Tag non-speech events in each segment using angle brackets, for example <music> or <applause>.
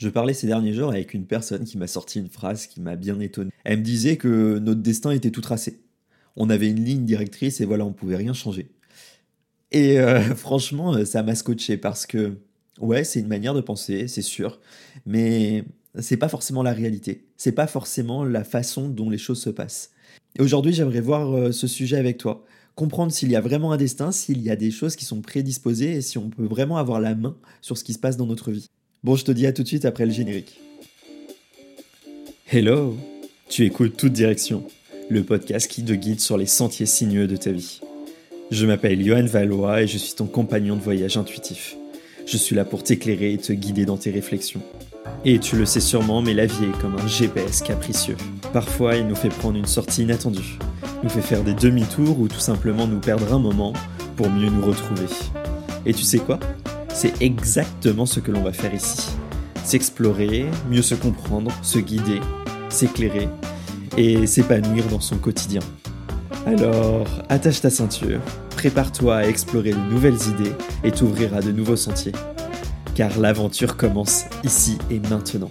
Je parlais ces derniers jours avec une personne qui m'a sorti une phrase qui m'a bien étonné. Elle me disait que notre destin était tout tracé. On avait une ligne directrice et voilà, on pouvait rien changer. Et euh, <laughs> franchement, euh, ça m'a scotché parce que, ouais, c'est une manière de penser, c'est sûr, mais c'est pas forcément la réalité. C'est pas forcément la façon dont les choses se passent. Et aujourd'hui, j'aimerais voir euh, ce sujet avec toi. Comprendre s'il y a vraiment un destin, s'il y a des choses qui sont prédisposées et si on peut vraiment avoir la main sur ce qui se passe dans notre vie. Bon, je te dis à tout de suite après le générique. Hello Tu écoutes Toute Direction, le podcast qui te guide sur les sentiers sinueux de ta vie. Je m'appelle Johan Valois et je suis ton compagnon de voyage intuitif. Je suis là pour t'éclairer et te guider dans tes réflexions. Et tu le sais sûrement, mais la vie est comme un GPS capricieux. Parfois, il nous fait prendre une sortie inattendue, nous fait faire des demi-tours ou tout simplement nous perdre un moment pour mieux nous retrouver. Et tu sais quoi? C'est exactement ce que l'on va faire ici. S'explorer, mieux se comprendre, se guider, s'éclairer et s'épanouir dans son quotidien. Alors, attache ta ceinture, prépare-toi à explorer de nouvelles idées et t'ouvrir à de nouveaux sentiers. Car l'aventure commence ici et maintenant.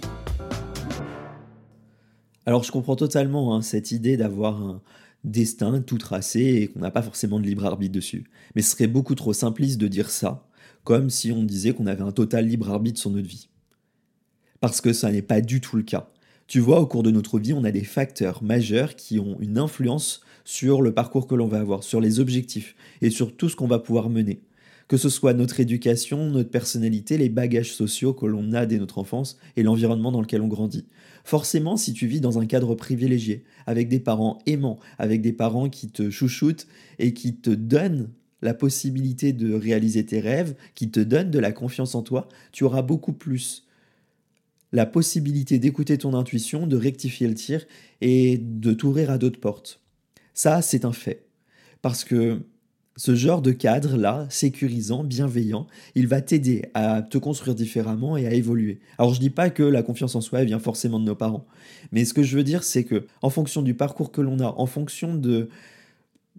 Alors je comprends totalement hein, cette idée d'avoir un destin tout tracé et qu'on n'a pas forcément de libre arbitre dessus. Mais ce serait beaucoup trop simpliste de dire ça comme si on disait qu'on avait un total libre arbitre sur notre vie. Parce que ça n'est pas du tout le cas. Tu vois, au cours de notre vie, on a des facteurs majeurs qui ont une influence sur le parcours que l'on va avoir, sur les objectifs et sur tout ce qu'on va pouvoir mener. Que ce soit notre éducation, notre personnalité, les bagages sociaux que l'on a dès notre enfance et l'environnement dans lequel on grandit. Forcément, si tu vis dans un cadre privilégié, avec des parents aimants, avec des parents qui te chouchoutent et qui te donnent la possibilité de réaliser tes rêves, qui te donne de la confiance en toi, tu auras beaucoup plus la possibilité d'écouter ton intuition, de rectifier le tir et de t'ouvrir à d'autres portes. Ça, c'est un fait. Parce que ce genre de cadre-là, sécurisant, bienveillant, il va t'aider à te construire différemment et à évoluer. Alors je dis pas que la confiance en soi vient forcément de nos parents, mais ce que je veux dire c'est que en fonction du parcours que l'on a, en fonction de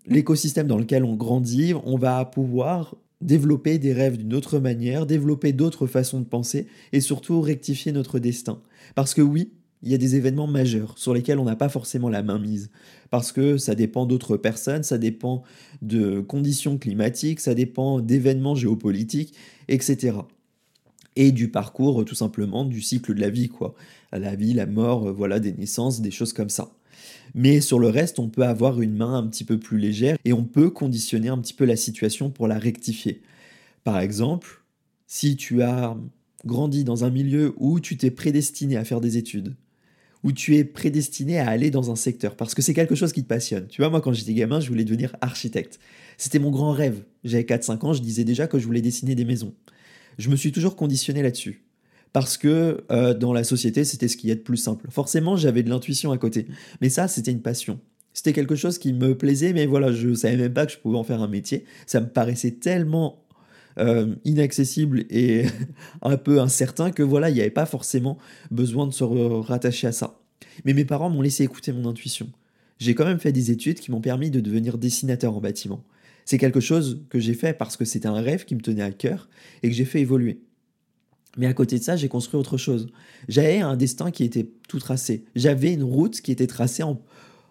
l'écosystème dans lequel on grandit, on va pouvoir développer des rêves d'une autre manière, développer d'autres façons de penser et surtout rectifier notre destin. Parce que oui, il y a des événements majeurs sur lesquels on n'a pas forcément la main mise. Parce que ça dépend d'autres personnes, ça dépend de conditions climatiques, ça dépend d'événements géopolitiques, etc. Et du parcours, tout simplement, du cycle de la vie, quoi. La vie, la mort, voilà, des naissances, des choses comme ça. Mais sur le reste, on peut avoir une main un petit peu plus légère et on peut conditionner un petit peu la situation pour la rectifier. Par exemple, si tu as grandi dans un milieu où tu t'es prédestiné à faire des études, où tu es prédestiné à aller dans un secteur, parce que c'est quelque chose qui te passionne. Tu vois, moi, quand j'étais gamin, je voulais devenir architecte. C'était mon grand rêve. J'avais 4-5 ans, je disais déjà que je voulais dessiner des maisons. Je me suis toujours conditionné là-dessus parce que euh, dans la société, c'était ce qui est de plus simple. Forcément, j'avais de l'intuition à côté. Mais ça, c'était une passion. C'était quelque chose qui me plaisait, mais voilà, je savais même pas que je pouvais en faire un métier. Ça me paraissait tellement euh, inaccessible et <laughs> un peu incertain que voilà, il n'y avait pas forcément besoin de se rattacher à ça. Mais mes parents m'ont laissé écouter mon intuition. J'ai quand même fait des études qui m'ont permis de devenir dessinateur en bâtiment. C'est quelque chose que j'ai fait parce que c'était un rêve qui me tenait à cœur et que j'ai fait évoluer. Mais à côté de ça, j'ai construit autre chose. J'avais un destin qui était tout tracé. J'avais une route qui était tracée en,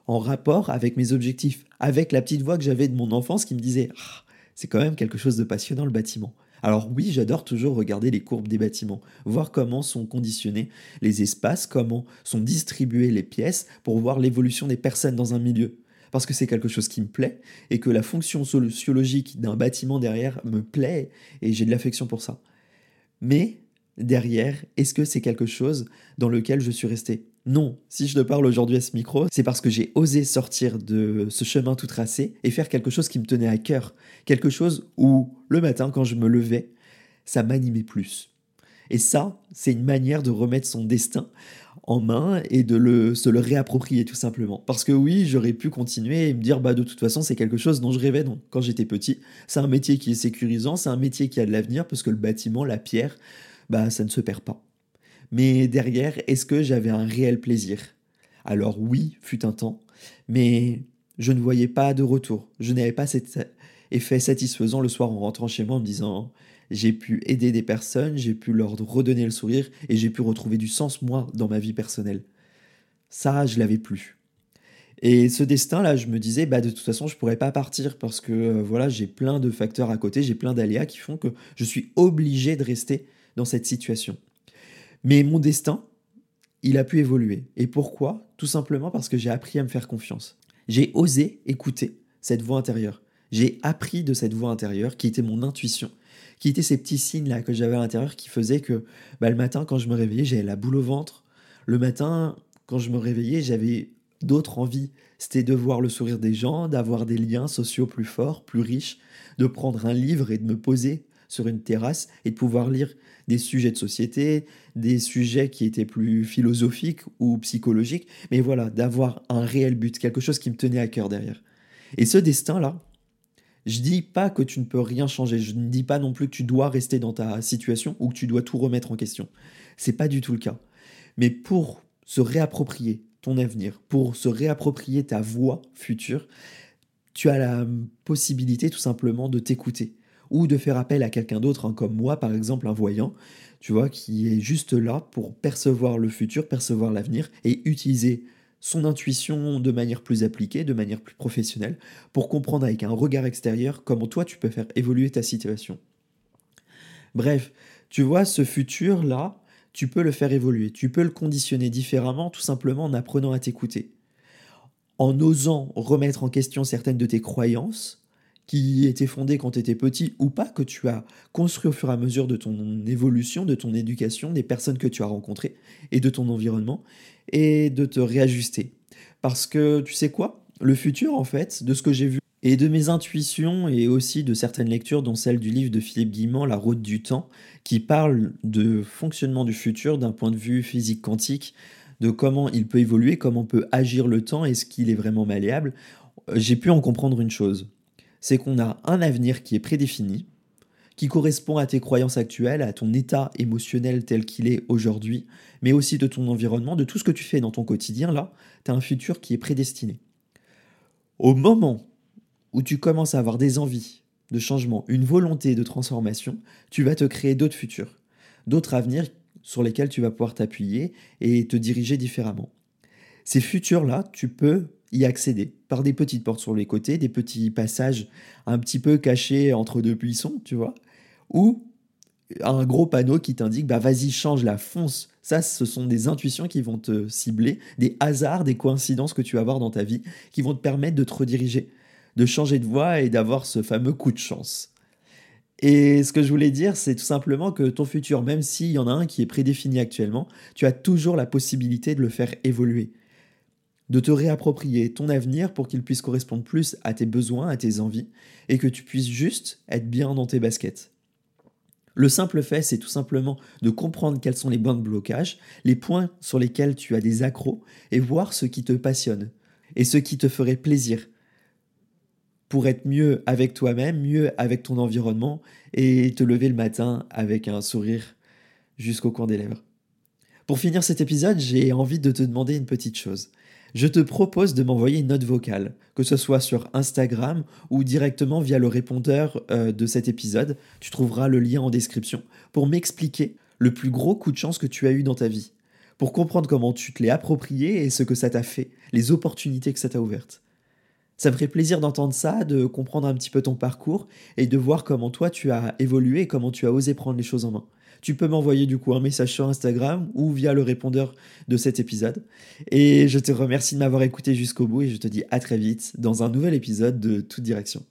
rapport avec mes objectifs, avec la petite voix que j'avais de mon enfance qui me disait ah, c'est quand même quelque chose de passionnant le bâtiment. Alors oui, j'adore toujours regarder les courbes des bâtiments, voir comment sont conditionnés les espaces, comment sont distribuées les pièces pour voir l'évolution des personnes dans un milieu. Parce que c'est quelque chose qui me plaît et que la fonction sociologique d'un bâtiment derrière me plaît et j'ai de l'affection pour ça. Mais derrière, est-ce que c'est quelque chose dans lequel je suis resté? Non, si je te parle aujourd'hui à ce micro, c'est parce que j'ai osé sortir de ce chemin tout tracé et faire quelque chose qui me tenait à cœur, quelque chose où le matin quand je me levais, ça m'animait plus. Et ça, c'est une manière de remettre son destin en main et de le, se le réapproprier tout simplement. Parce que oui, j'aurais pu continuer et me dire, bah de toute façon, c'est quelque chose dont je rêvais quand j'étais petit. C'est un métier qui est sécurisant, c'est un métier qui a de l'avenir, parce que le bâtiment, la pierre, bah ça ne se perd pas. Mais derrière, est-ce que j'avais un réel plaisir? Alors oui, fut un temps, mais je ne voyais pas de retour. Je n'avais pas cet effet satisfaisant le soir en rentrant chez moi en me disant j'ai pu aider des personnes, j'ai pu leur redonner le sourire et j'ai pu retrouver du sens, moi, dans ma vie personnelle. Ça, je l'avais plus. Et ce destin-là, je me disais, bah, de toute façon, je pourrais pas partir parce que euh, voilà, j'ai plein de facteurs à côté, j'ai plein d'aléas qui font que je suis obligé de rester dans cette situation. Mais mon destin, il a pu évoluer. Et pourquoi? Tout simplement parce que j'ai appris à me faire confiance. J'ai osé écouter cette voix intérieure. J'ai appris de cette voix intérieure qui était mon intuition, qui étaient ces petits signes là que j'avais à l'intérieur qui faisaient que bah, le matin quand je me réveillais, j'avais la boule au ventre. Le matin, quand je me réveillais, j'avais d'autres envies. C'était de voir le sourire des gens, d'avoir des liens sociaux plus forts, plus riches, de prendre un livre et de me poser sur une terrasse et de pouvoir lire des sujets de société, des sujets qui étaient plus philosophiques ou psychologiques, mais voilà, d'avoir un réel but, quelque chose qui me tenait à cœur derrière. Et ce destin-là, je dis pas que tu ne peux rien changer, je ne dis pas non plus que tu dois rester dans ta situation ou que tu dois tout remettre en question. C'est pas du tout le cas. Mais pour se réapproprier ton avenir, pour se réapproprier ta voie future, tu as la possibilité tout simplement de t'écouter ou de faire appel à quelqu'un d'autre, hein, comme moi par exemple, un voyant, tu vois, qui est juste là pour percevoir le futur, percevoir l'avenir et utiliser son intuition de manière plus appliquée, de manière plus professionnelle, pour comprendre avec un regard extérieur comment toi tu peux faire évoluer ta situation. Bref, tu vois, ce futur-là, tu peux le faire évoluer, tu peux le conditionner différemment tout simplement en apprenant à t'écouter. En osant remettre en question certaines de tes croyances, qui étaient fondées quand tu étais petit ou pas, que tu as construit au fur et à mesure de ton évolution, de ton éducation, des personnes que tu as rencontrées et de ton environnement, et de te réajuster. Parce que tu sais quoi? Le futur, en fait, de ce que j'ai vu, et de mes intuitions et aussi de certaines lectures, dont celle du livre de Philippe Guimand, La route du temps, qui parle de fonctionnement du futur d'un point de vue physique quantique, de comment il peut évoluer, comment peut agir le temps, est-ce qu'il est vraiment malléable, j'ai pu en comprendre une chose c'est qu'on a un avenir qui est prédéfini, qui correspond à tes croyances actuelles, à ton état émotionnel tel qu'il est aujourd'hui, mais aussi de ton environnement, de tout ce que tu fais dans ton quotidien, là, tu as un futur qui est prédestiné. Au moment où tu commences à avoir des envies de changement, une volonté de transformation, tu vas te créer d'autres futurs, d'autres avenirs sur lesquels tu vas pouvoir t'appuyer et te diriger différemment. Ces futurs-là, tu peux y accéder par des petites portes sur les côtés, des petits passages un petit peu cachés entre deux buissons, tu vois, ou un gros panneau qui t'indique bah vas-y change la fonce. Ça, ce sont des intuitions qui vont te cibler, des hasards, des coïncidences que tu vas avoir dans ta vie, qui vont te permettre de te rediriger, de changer de voie et d'avoir ce fameux coup de chance. Et ce que je voulais dire, c'est tout simplement que ton futur, même s'il y en a un qui est prédéfini actuellement, tu as toujours la possibilité de le faire évoluer de te réapproprier ton avenir pour qu'il puisse correspondre plus à tes besoins, à tes envies, et que tu puisses juste être bien dans tes baskets. Le simple fait, c'est tout simplement de comprendre quels sont les points de blocage, les points sur lesquels tu as des accros, et voir ce qui te passionne, et ce qui te ferait plaisir, pour être mieux avec toi-même, mieux avec ton environnement, et te lever le matin avec un sourire jusqu'au coin des lèvres. Pour finir cet épisode, j'ai envie de te demander une petite chose je te propose de m'envoyer une note vocale, que ce soit sur Instagram ou directement via le répondeur euh, de cet épisode. Tu trouveras le lien en description pour m'expliquer le plus gros coup de chance que tu as eu dans ta vie, pour comprendre comment tu te l'es approprié et ce que ça t'a fait, les opportunités que ça t'a ouvertes. Ça me ferait plaisir d'entendre ça, de comprendre un petit peu ton parcours et de voir comment toi tu as évolué et comment tu as osé prendre les choses en main tu peux m'envoyer du coup un message sur Instagram ou via le répondeur de cet épisode. Et je te remercie de m'avoir écouté jusqu'au bout et je te dis à très vite dans un nouvel épisode de Toute Direction.